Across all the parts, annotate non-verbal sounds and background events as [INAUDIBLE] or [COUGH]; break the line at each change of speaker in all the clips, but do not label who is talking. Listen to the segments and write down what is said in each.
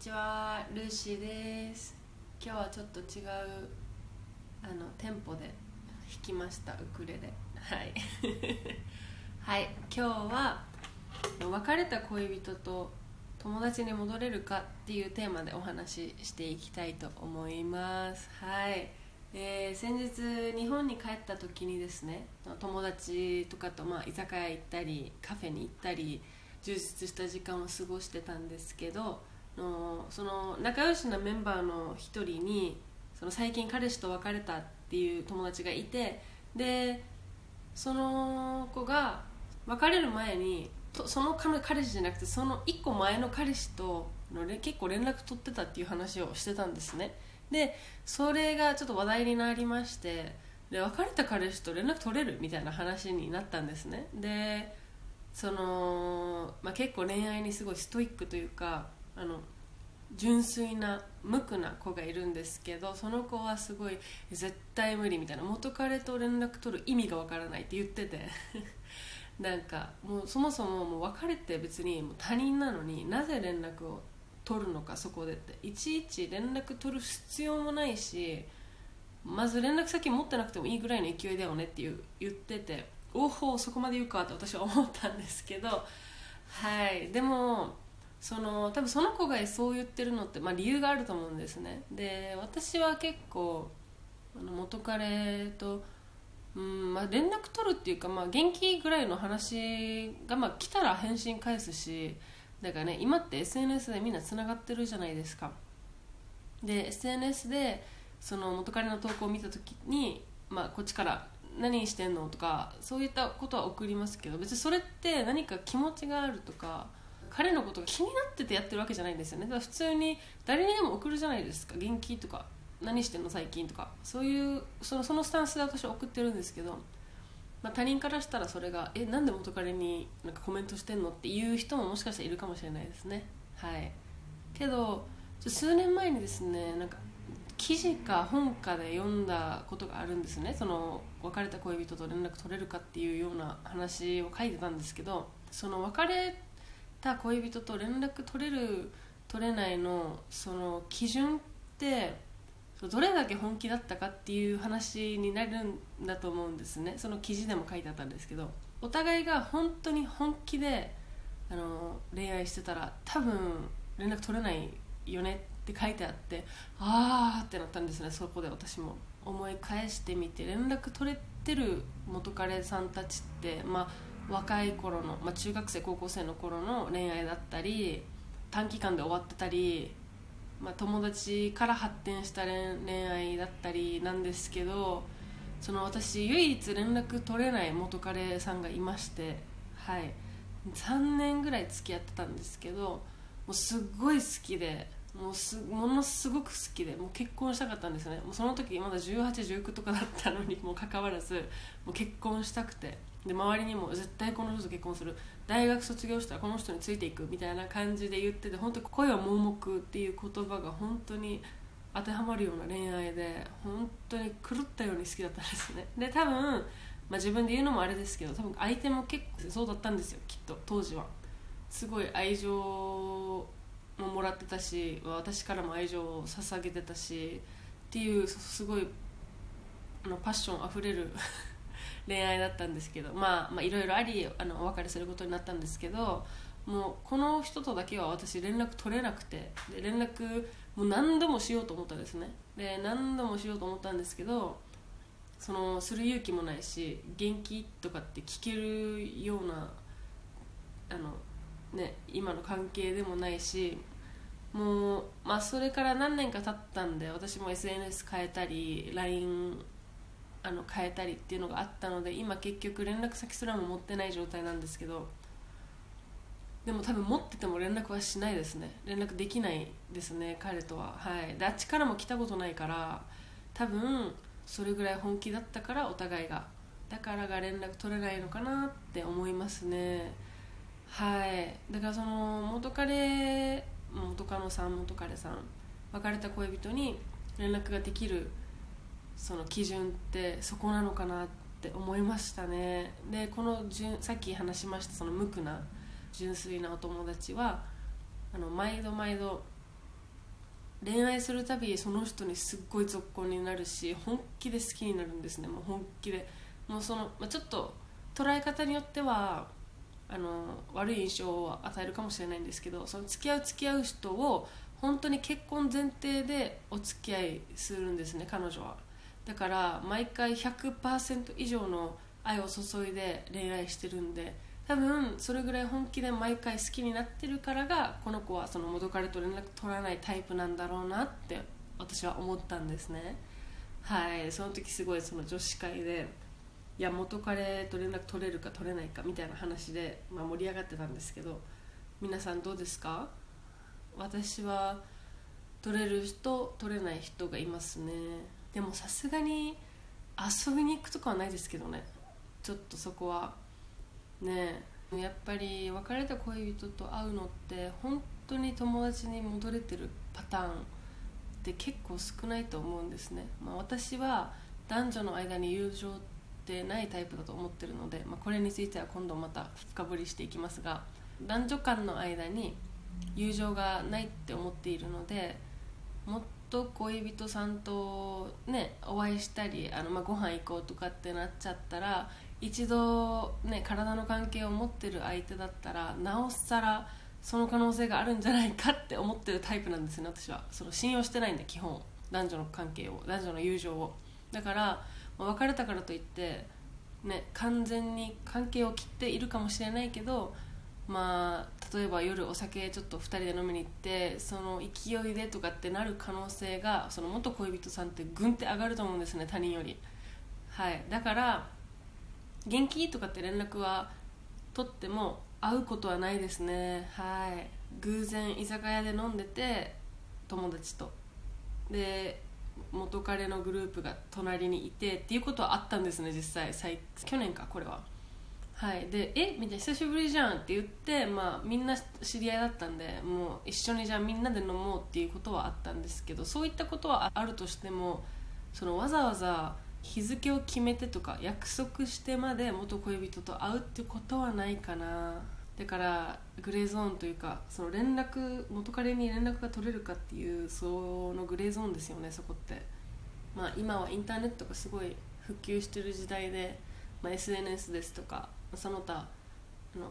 ちはルーシーです。今日はちょっと違うあのテンポで弾きましたウクレレ。はい。[LAUGHS] はい今日は別れた恋人と友達に戻れるかっていうテーマでお話ししていきたいと思います。はい。えー、先日日本に帰った時にですね友達とかとまあ居酒屋行ったりカフェに行ったり充実した時間を過ごしてたんですけどのその仲良しなメンバーの一人にその最近彼氏と別れたっていう友達がいてでその子が別れる前にとその彼氏じゃなくてその1個前の彼氏との結構連絡取ってたっていう話をしてたんですね。でそれがちょっと話題になりましてで別れた彼氏と連絡取れるみたいな話になったんですね。でその、まあ、結構恋愛にすごいストイックというかあの純粋な無垢な子がいるんですけどその子はすごい絶対無理みたいな元彼と連絡取る意味がわからないって言ってて [LAUGHS] なんかもうそもそももう別れて別にもう他人なのになぜ連絡を取るのかそこでって。いちいち連絡取る必要もないしまず連絡先持ってなくてもいいぐらいの勢いだよねっていう言ってておおそこまで言うかって私は思ったんですけどはい。でもその多分その子がそう言ってるのって、まあ、理由があると思うんですね。で私は結構あの元彼と、うんまあ、連絡取るっていうか、まあ、元気ぐらいの話が、まあ、来たら返信返すしだからね今って SNS でみんなつながってるじゃないですか。で SNS でその元彼の投稿を見た時に、まあ、こっちから何してんのとかそういったことは送りますけど別にそれって何か気持ちがあるとか彼のことが気になっててやってるわけじゃないんですよね。だから普通に誰にでも送るじゃないですか。元気とか何してんの最近とか。そういうそのそのスタンスで私は送ってるんですけど、まあ、他人からしたらそれがえなんで元彼になんかコメントしてんのっていう人ももしかしたらいるかもしれないですね。はい。けど数年前にですねなんか記事か本かで読んだことがあるんですね。その別れた恋人と連絡取れるかっていうような話を書いてたんですけどその別れた恋人と連絡取れる取れないのその基準ってどれだけ本気だったかっていう話になるんだと思うんですね。その記事でも書いてあったんですけどお互いが本当に本気であの恋愛してたら多分連絡取れないよねって書いてあってああってなったんですね。そこで私も思い返してみて連絡取れてる元彼さんたちってまあ若い頃の、まあ、中学生高校生の頃の恋愛だったり短期間で終わってたり、まあ、友達から発展した恋愛だったりなんですけどその私唯一連絡取れない元彼さんがいましてはい。3年ぐらい付き合ってたんですけどもうすっごい好きでもうすものすごく好きでもう結婚したかったんですよね。もうその時まだ1819とかだったのにもかかわらずもう結婚したくて。で周りにも絶対この人と結婚する。大学卒業したらこの人についていくみたいな感じで言ってて本当恋は盲目っていう言葉が本当に当てはまるような恋愛で本当に狂ったように好きだったんですね。で多分、まあ、自分で言うのもあれですけど多分相手も結構そうだったんですよきっと当時は。すごい愛情ももらってたし私からも愛情を捧げてたしっていうすごいあのパッションあふれる恋愛だったんですけどまあいろいろありあのお別れすることになったんですけどもうこの人とだけは私連絡取れなくてで連絡もう何度もしようと思ったんですね。で何度もしようと思ったんですけどそのする勇気もないし元気とかって聞けるようなあの、ね、今の関係でもないしもう、まあ、それから何年か経ったんで私も SNS 変えたり LINE あの変えたりっていうのがあったので今結局連絡先すらも持ってない状態なんですけどでも多分持ってても連絡はしないですね。連絡できないですね彼とは。はい。であっちからも来たことないから多分それぐらい本気だったからお互いが。だからが連絡取れないのかなって思いますね。はい。だからその元彼元カノさん元彼さん別れた恋人に連絡ができるその基準ってそこなのかなって思いましたね。でこのさっき話しましたその無垢な純粋なお友達はあの毎度毎度恋愛するたびその人にすっごい続行になるし本気で好きになるんですね。もう本気で。もうその、まあ、ちょっと捉え方によってはあの悪い印象を与えるかもしれないんですけどその付き合う付き合う人を本当に結婚前提でお付き合いするんですね彼女は。だから毎回100%以上の愛を注いで恋愛してるんで多分それぐらい本気で毎回好きになってるからがこの子はその元彼と連絡取らないタイプなんだろうなって私は思ったんですね。はいその時すごいその女子会でいや元彼と連絡取れるか取れないかみたいな話で、まあ、盛り上がってたんですけど皆さんどうですか？私は取れる人取れない人がいますね。でもさすがに遊びに行くとかはないですけどね。ちょっとそこは。ね。やっぱり別れた恋人と会うのって本当に友達に戻れてるパターンって結構少ないと思うんですね、まあ、私は男女の間に友情ってないタイプだと思ってるので、まあ、これについては今度また深掘りしていきますが男女間の間に友情がないって思っているのでもっと恋人さんとねお会いしたりあの、まあ、ご飯行こうとかってなっちゃったら一度ね体の関係を持ってる相手だったらなおさらその可能性があるんじゃないかって思ってるタイプなんですね私は。その信用してないんで基本。男女の関係を男女の友情を。だから、まあ、別れたからといってね完全に関係を切っているかもしれないけどまあ例えば夜お酒ちょっと2人で飲みに行ってその勢いでとかってなる可能性がその元恋人さんってぐんって上がると思うんですね他人より。はい。だから元気とかって連絡は取っても会うことはないですね。はい。偶然居酒屋で飲んでて友達と。で元彼のグループが隣にいてっていうことはあったんですね実際。去年かこれは。はい。でえ？みたいな。久しぶりじゃんって言って、まあ、みんな知り合いだったんでもう一緒にじゃあみんなで飲もうっていうことはあったんですけどそういったことはあるとしてもそのわざわざ日付を決めてとか約束してまで元恋人と会うってことはないかな。だからグレーゾーンというかその連絡元彼に連絡が取れるかっていうそのグレーゾーンですよねそこって。まあ今はインターネットがすごい普及してる時代で、まあ、SNS ですとかその他あの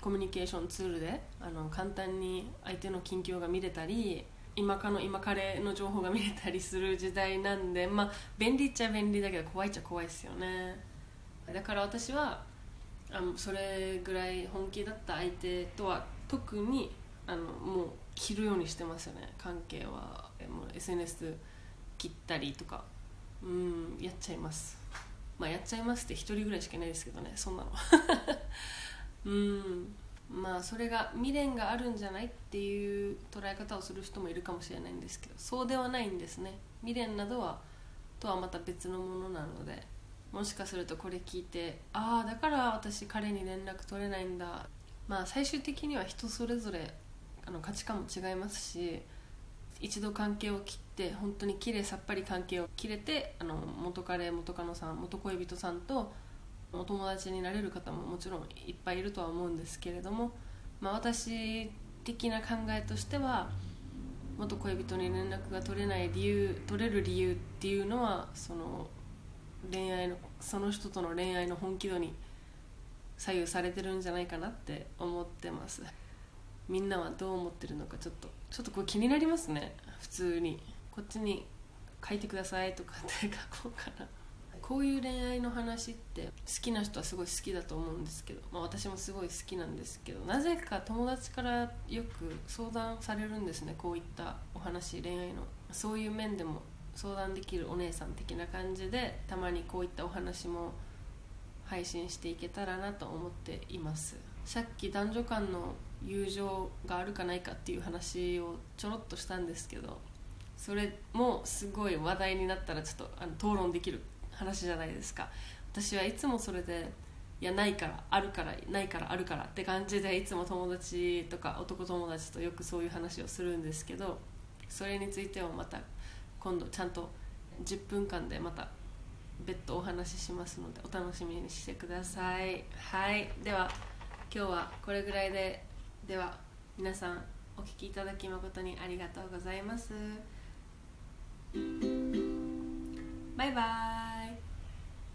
コミュニケーションツールであの簡単に相手の近況が見れたり今かの今彼の情報が見れたりする時代なんでまあ便利っちゃ便利だけど怖いっちゃ怖いですよね。だから私はあのそれぐらい本気だった相手とは特にあのもう切るようにしてますよね。関係は。もう SNS 切ったりとか。うんやっちゃいます。まあやっちゃいますって1人ぐらいしかいないですけどねそんなの。[LAUGHS] うん。まあそれが未練があるんじゃないっていう捉え方をする人もいるかもしれないんですけどそうではないんですね。未練などはとはまた別のものなのでもしかするとこれ聞いてああだから私彼に連絡取れないんだ。まあ最終的には人それぞれあの価値観も違いますし一度関係を切って本当にきれいさっぱり関係を切れてあの元彼元カノさん元恋人さんとお友達になれる方ももちろんいっぱいいるとは思うんですけれども、まあ、私的な考えとしては元恋人に連絡が取れない理由取れる理由っていうのはその恋愛のその人との恋愛の本気度に左右されてるんじゃないかなって思ってます。みんなはどう思ってるのかちょっとちょっとこれ気になりますね。普通に。こっちに書いてくださいとかって書こうかな。こういう恋愛の話って好きな人はすごい好きだと思うんですけど、まあ、私もすごい好きなんですけどなぜか友達からよく相談されるんですね。こういったお話恋愛の。そういう面でも相談できるお姉さん的な感じでたまにこういったお話も配信していけたらなと思っています。さっき男女間の友情があるかないかっていう話をちょろっとしたんですけどそれもすごい話題になったらちょっとあの討論できる話じゃないですか。私はいつもそれでいやないからあるからないからあるからって感じでいつも友達とか男友達とよくそういう話をするんですけどそれについてはまた今度ちゃんと10分間でまた別途お話ししますのでお楽しみにしてください。はい。では今日はこれぐらいででは皆さんお聞きいただき誠にありがとうございます。バイバイ。